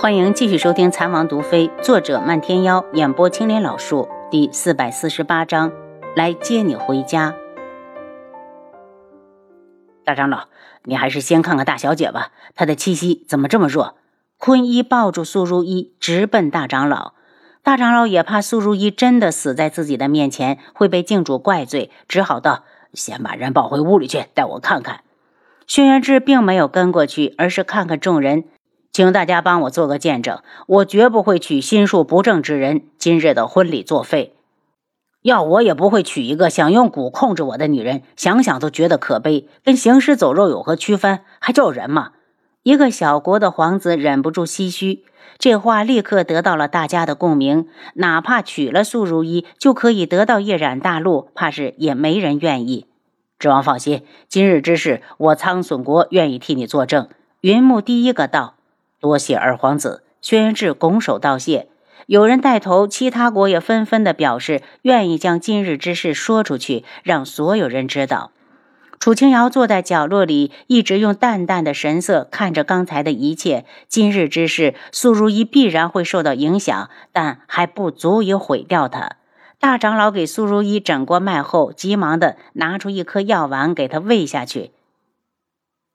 欢迎继续收听《残王毒妃》，作者漫天妖，演播青莲老树，第四百四十八章，来接你回家。大长老，你还是先看看大小姐吧，她的气息怎么这么弱？坤一抱住苏如意，直奔大长老。大长老也怕苏如意真的死在自己的面前，会被镜主怪罪，只好道：“先把人抱回屋里去，带我看看。”轩辕志并没有跟过去，而是看看众人。请大家帮我做个见证，我绝不会娶心术不正之人。今日的婚礼作废，要我也不会娶一个想用蛊控制我的女人。想想都觉得可悲，跟行尸走肉有何区分？还叫人吗？一个小国的皇子忍不住唏嘘，这话立刻得到了大家的共鸣。哪怕娶了素如意，就可以得到一染大陆，怕是也没人愿意。智王放心，今日之事，我苍隼国愿意替你作证。云木第一个道。多谢二皇子，轩辕志拱手道谢。有人带头，其他国也纷纷的表示愿意将今日之事说出去，让所有人知道。楚清瑶坐在角落里，一直用淡淡的神色看着刚才的一切。今日之事，苏如意必然会受到影响，但还不足以毁掉他。大长老给苏如意诊过脉后，急忙的拿出一颗药丸给她喂下去。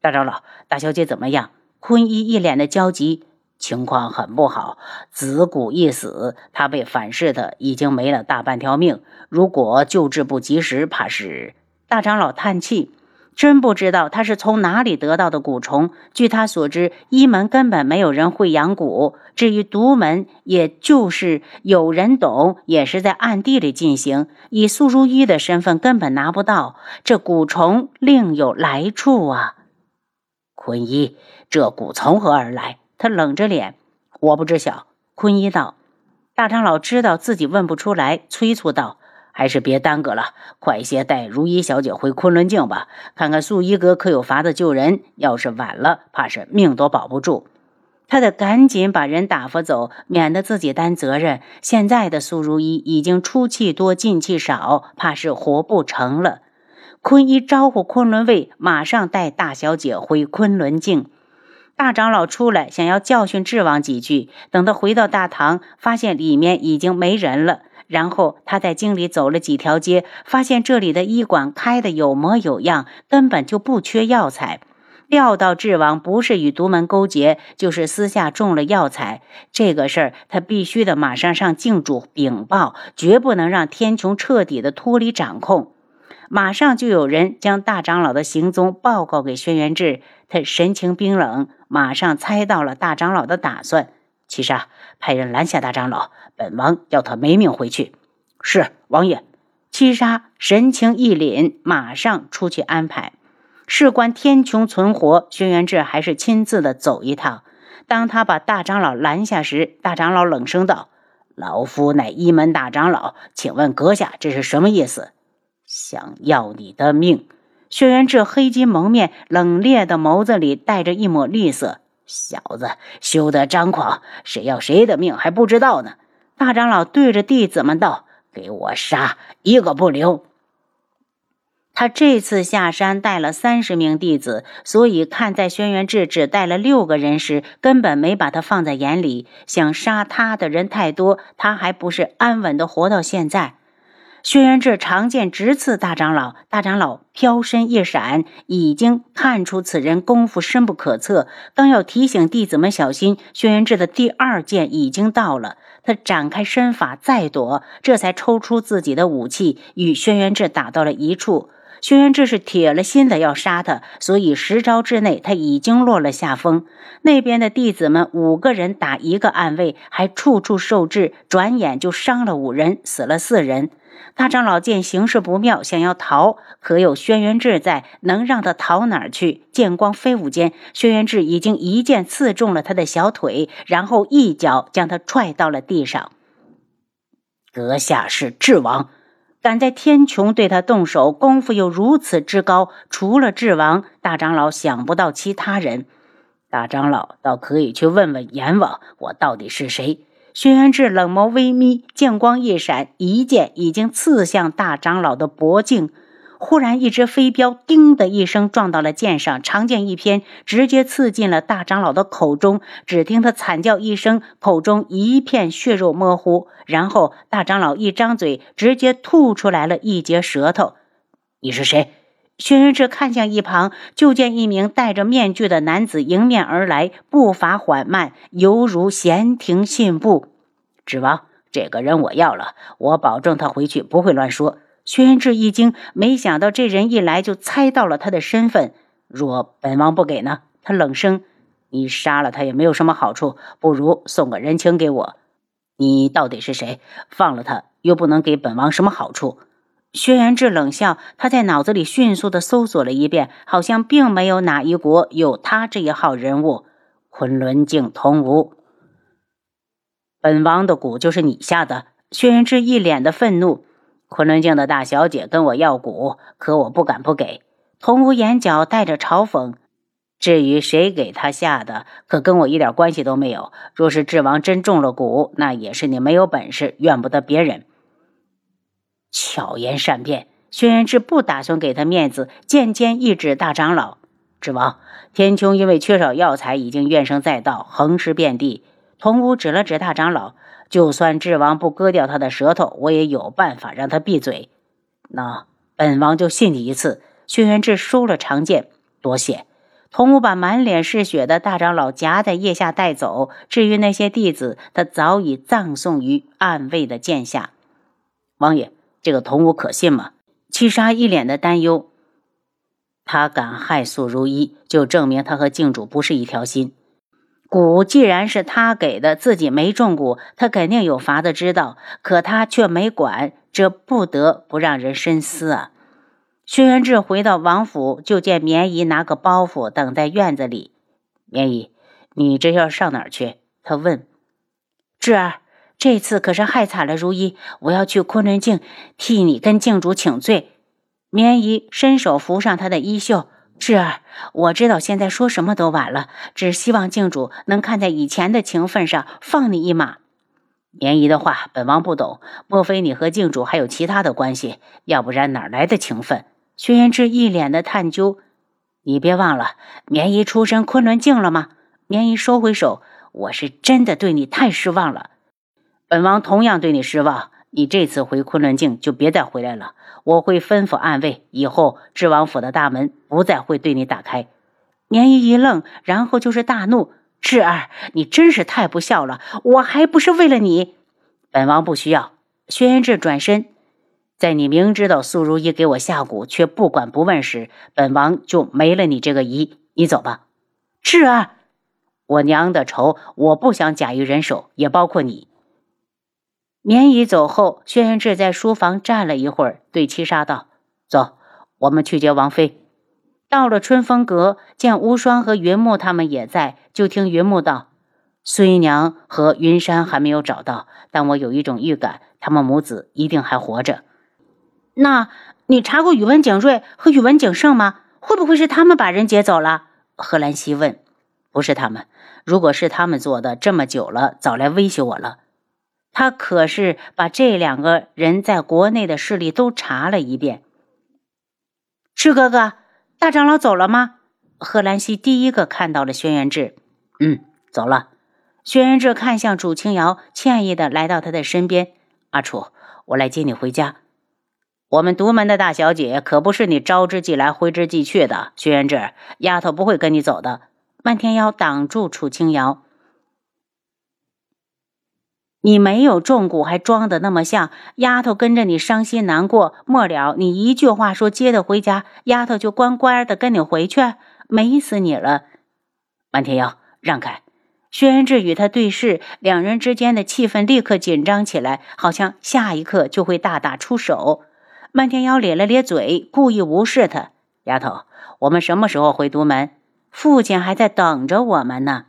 大长老，大小姐怎么样？坤一一脸的焦急，情况很不好，子骨一死，他被反噬的已经没了大半条命。如果救治不及时，怕是……大长老叹气，真不知道他是从哪里得到的蛊虫。据他所知，一门根本没有人会养蛊，至于独门，也就是有人懂，也是在暗地里进行。以苏如一的身份，根本拿不到这蛊虫，另有来处啊！坤一。这蛊从何而来？他冷着脸，我不知晓。坤一道：“大长老知道自己问不出来，催促道：‘还是别耽搁了，快些带如意小姐回昆仑镜吧，看看素衣阁可有法子救人。要是晚了，怕是命都保不住。’他得赶紧把人打发走，免得自己担责任。现在的苏如意已经出气多进气少，怕是活不成了。坤一招呼昆仑卫，马上带大小姐回昆仑镜。”大长老出来，想要教训智王几句。等他回到大堂，发现里面已经没人了。然后他在京里走了几条街，发现这里的医馆开的有模有样，根本就不缺药材。料到智王不是与独门勾结，就是私下中了药材。这个事儿他必须得马上上镜主禀报，绝不能让天穹彻底的脱离掌控。马上就有人将大长老的行踪报告给轩辕志，他神情冰冷。马上猜到了大长老的打算，七杀派人拦下大长老，本王要他没命回去。是王爷。七杀神情一凛，马上出去安排。事关天穹存活，轩辕志还是亲自的走一趟。当他把大长老拦下时，大长老冷声道：“老夫乃一门大长老，请问阁下这是什么意思？想要你的命？”轩辕志黑金蒙面，冷冽的眸子里带着一抹厉色。小子，休得张狂！谁要谁的命还不知道呢？大长老对着弟子们道：“给我杀，一个不留！”他这次下山带了三十名弟子，所以看在轩辕志只带了六个人时，根本没把他放在眼里。想杀他的人太多，他还不是安稳的活到现在。轩辕志长剑直刺大长老，大长老飘身一闪，已经看出此人功夫深不可测。刚要提醒弟子们小心，轩辕志的第二剑已经到了。他展开身法再躲，这才抽出自己的武器，与轩辕志打到了一处。轩辕志是铁了心的要杀他，所以十招之内他已经落了下风。那边的弟子们五个人打一个暗卫，还处处受制，转眼就伤了五人，死了四人。大长老见形势不妙，想要逃，可有轩辕志在，能让他逃哪儿去？剑光飞舞间，轩辕志已经一剑刺中了他的小腿，然后一脚将他踹到了地上。阁下是智王，敢在天穹对他动手，功夫又如此之高，除了智王，大长老想不到其他人。大长老倒可以去问问阎王，我到底是谁？轩辕志冷眸微眯，剑光一闪，一剑已经刺向大长老的脖颈。忽然一只飞镖“叮”的一声撞到了剑上，长剑一偏，直接刺进了大长老的口中。只听他惨叫一声，口中一片血肉模糊，然后大长老一张嘴，直接吐出来了一截舌头。你是谁？轩辕志看向一旁，就见一名戴着面具的男子迎面而来，步伐缓慢，犹如闲庭信步。指王，这个人我要了，我保证他回去不会乱说。轩辕志一惊，没想到这人一来就猜到了他的身份。若本王不给呢？他冷声：“你杀了他也没有什么好处，不如送个人情给我。你到底是谁？放了他又不能给本王什么好处。”轩辕志冷笑，他在脑子里迅速的搜索了一遍，好像并没有哪一国有他这一号人物。昆仑镜同无，本王的蛊就是你下的。轩辕志一脸的愤怒。昆仑镜的大小姐跟我要蛊，可我不敢不给。童无眼角带着嘲讽。至于谁给他下的，可跟我一点关系都没有。若是智王真中了蛊，那也是你没有本事，怨不得别人。巧言善辩，轩辕志不打算给他面子，剑尖一指大长老：“智王，天穹因为缺少药材，已经怨声载道，横尸遍地。”童无指了指大长老。就算智王不割掉他的舌头，我也有办法让他闭嘴。那本王就信你一次。轩辕志收了长剑，多谢。童武把满脸是血的大长老夹在腋下带走。至于那些弟子，他早已葬送于暗卫的剑下。王爷，这个童武可信吗？七杀一脸的担忧。他敢害素如一，就证明他和镜主不是一条心。蛊既然是他给的，自己没中蛊，他肯定有法子知道，可他却没管，这不得不让人深思啊！轩辕志回到王府，就见绵姨拿个包袱等在院子里。绵姨，你这要上哪儿去？他问。志儿，这次可是害惨了如一，我要去昆仑镜替你跟镜主请罪。绵姨伸手扶上他的衣袖。是啊，我知道现在说什么都晚了，只希望静主能看在以前的情分上放你一马。绵姨的话，本王不懂，莫非你和静主还有其他的关系？要不然哪来的情分？轩辕志一脸的探究。你别忘了，绵姨出身昆仑镜了吗？绵姨收回手，我是真的对你太失望了。本王同样对你失望。你这次回昆仑镜就别再回来了，我会吩咐暗卫，以后智王府的大门不再会对你打开。绵衣一愣，然后就是大怒：“智儿，你真是太不孝了！我还不是为了你，本王不需要。”轩辕志转身，在你明知道苏如意给我下蛊却不管不问时，本王就没了你这个姨。你走吧，智儿，我娘的仇我不想假于人手，也包括你。绵姨走后，轩辕志在书房站了一会儿，对七杀道：“走，我们去接王妃。”到了春风阁，见无双和云木他们也在，就听云木道：“孙姨娘和云山还没有找到，但我有一种预感，他们母子一定还活着。”那你查过宇文景睿和宇文景胜吗？会不会是他们把人劫走了？贺兰西问。“不是他们，如果是他们做的，这么久了，早来威胁我了。”他可是把这两个人在国内的势力都查了一遍。赤哥哥，大长老走了吗？贺兰西第一个看到了轩辕志。嗯，走了。轩辕志看向楚清瑶，歉意的来到他的身边。阿楚，我来接你回家。我们独门的大小姐可不是你招之即来挥之即去的。轩辕志，丫头不会跟你走的。漫天妖挡住楚清瑶。你没有中蛊，还装的那么像丫头，跟着你伤心难过。末了，你一句话说接她回家，丫头就乖乖的跟你回去，美死你了！漫天妖，让开！轩辕志与他对视，两人之间的气氛立刻紧张起来，好像下一刻就会大打出手。漫天妖咧了咧嘴，故意无视他。丫头，我们什么时候回独门？父亲还在等着我们呢。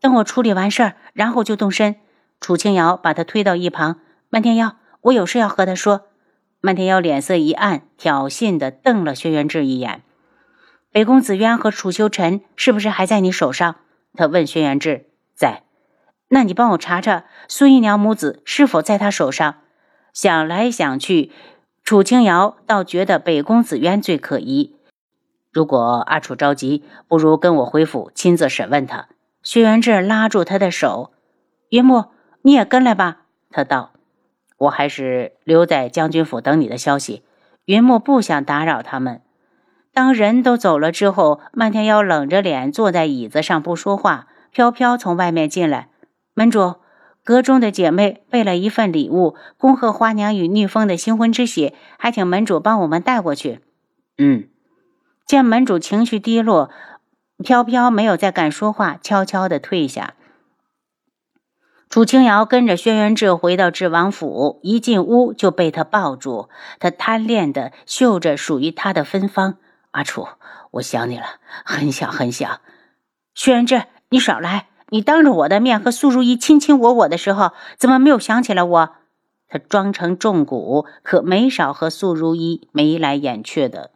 等我处理完事儿，然后就动身。楚清瑶把他推到一旁，漫天妖，我有事要和他说。漫天妖脸色一暗，挑衅的瞪了轩辕志一眼。北宫紫渊和楚修尘是不是还在你手上？他问轩辕志。在。那你帮我查查苏姨娘母子是否在他手上。想来想去，楚清瑶倒觉得北宫子渊最可疑。如果阿楚着急，不如跟我回府亲自审问他。薛元志拉住他的手：“云木，你也跟来吧。”他道：“我还是留在将军府等你的消息。”云木不想打扰他们。当人都走了之后，漫天妖冷着脸坐在椅子上不说话。飘飘从外面进来，门主，阁中的姐妹备了一份礼物，恭贺花娘与逆风的新婚之喜，还请门主帮我们带过去。嗯，见门主情绪低落，飘飘没有再敢说话，悄悄的退下。楚清瑶跟着轩辕志回到智王府，一进屋就被他抱住，他贪恋的嗅着属于他的芬芳。阿楚，我想你了，很想很想。轩辕志。你少来！你当着我的面和苏如意卿卿我我的时候，怎么没有想起来我？他装成重骨，可没少和苏如意眉来眼去的。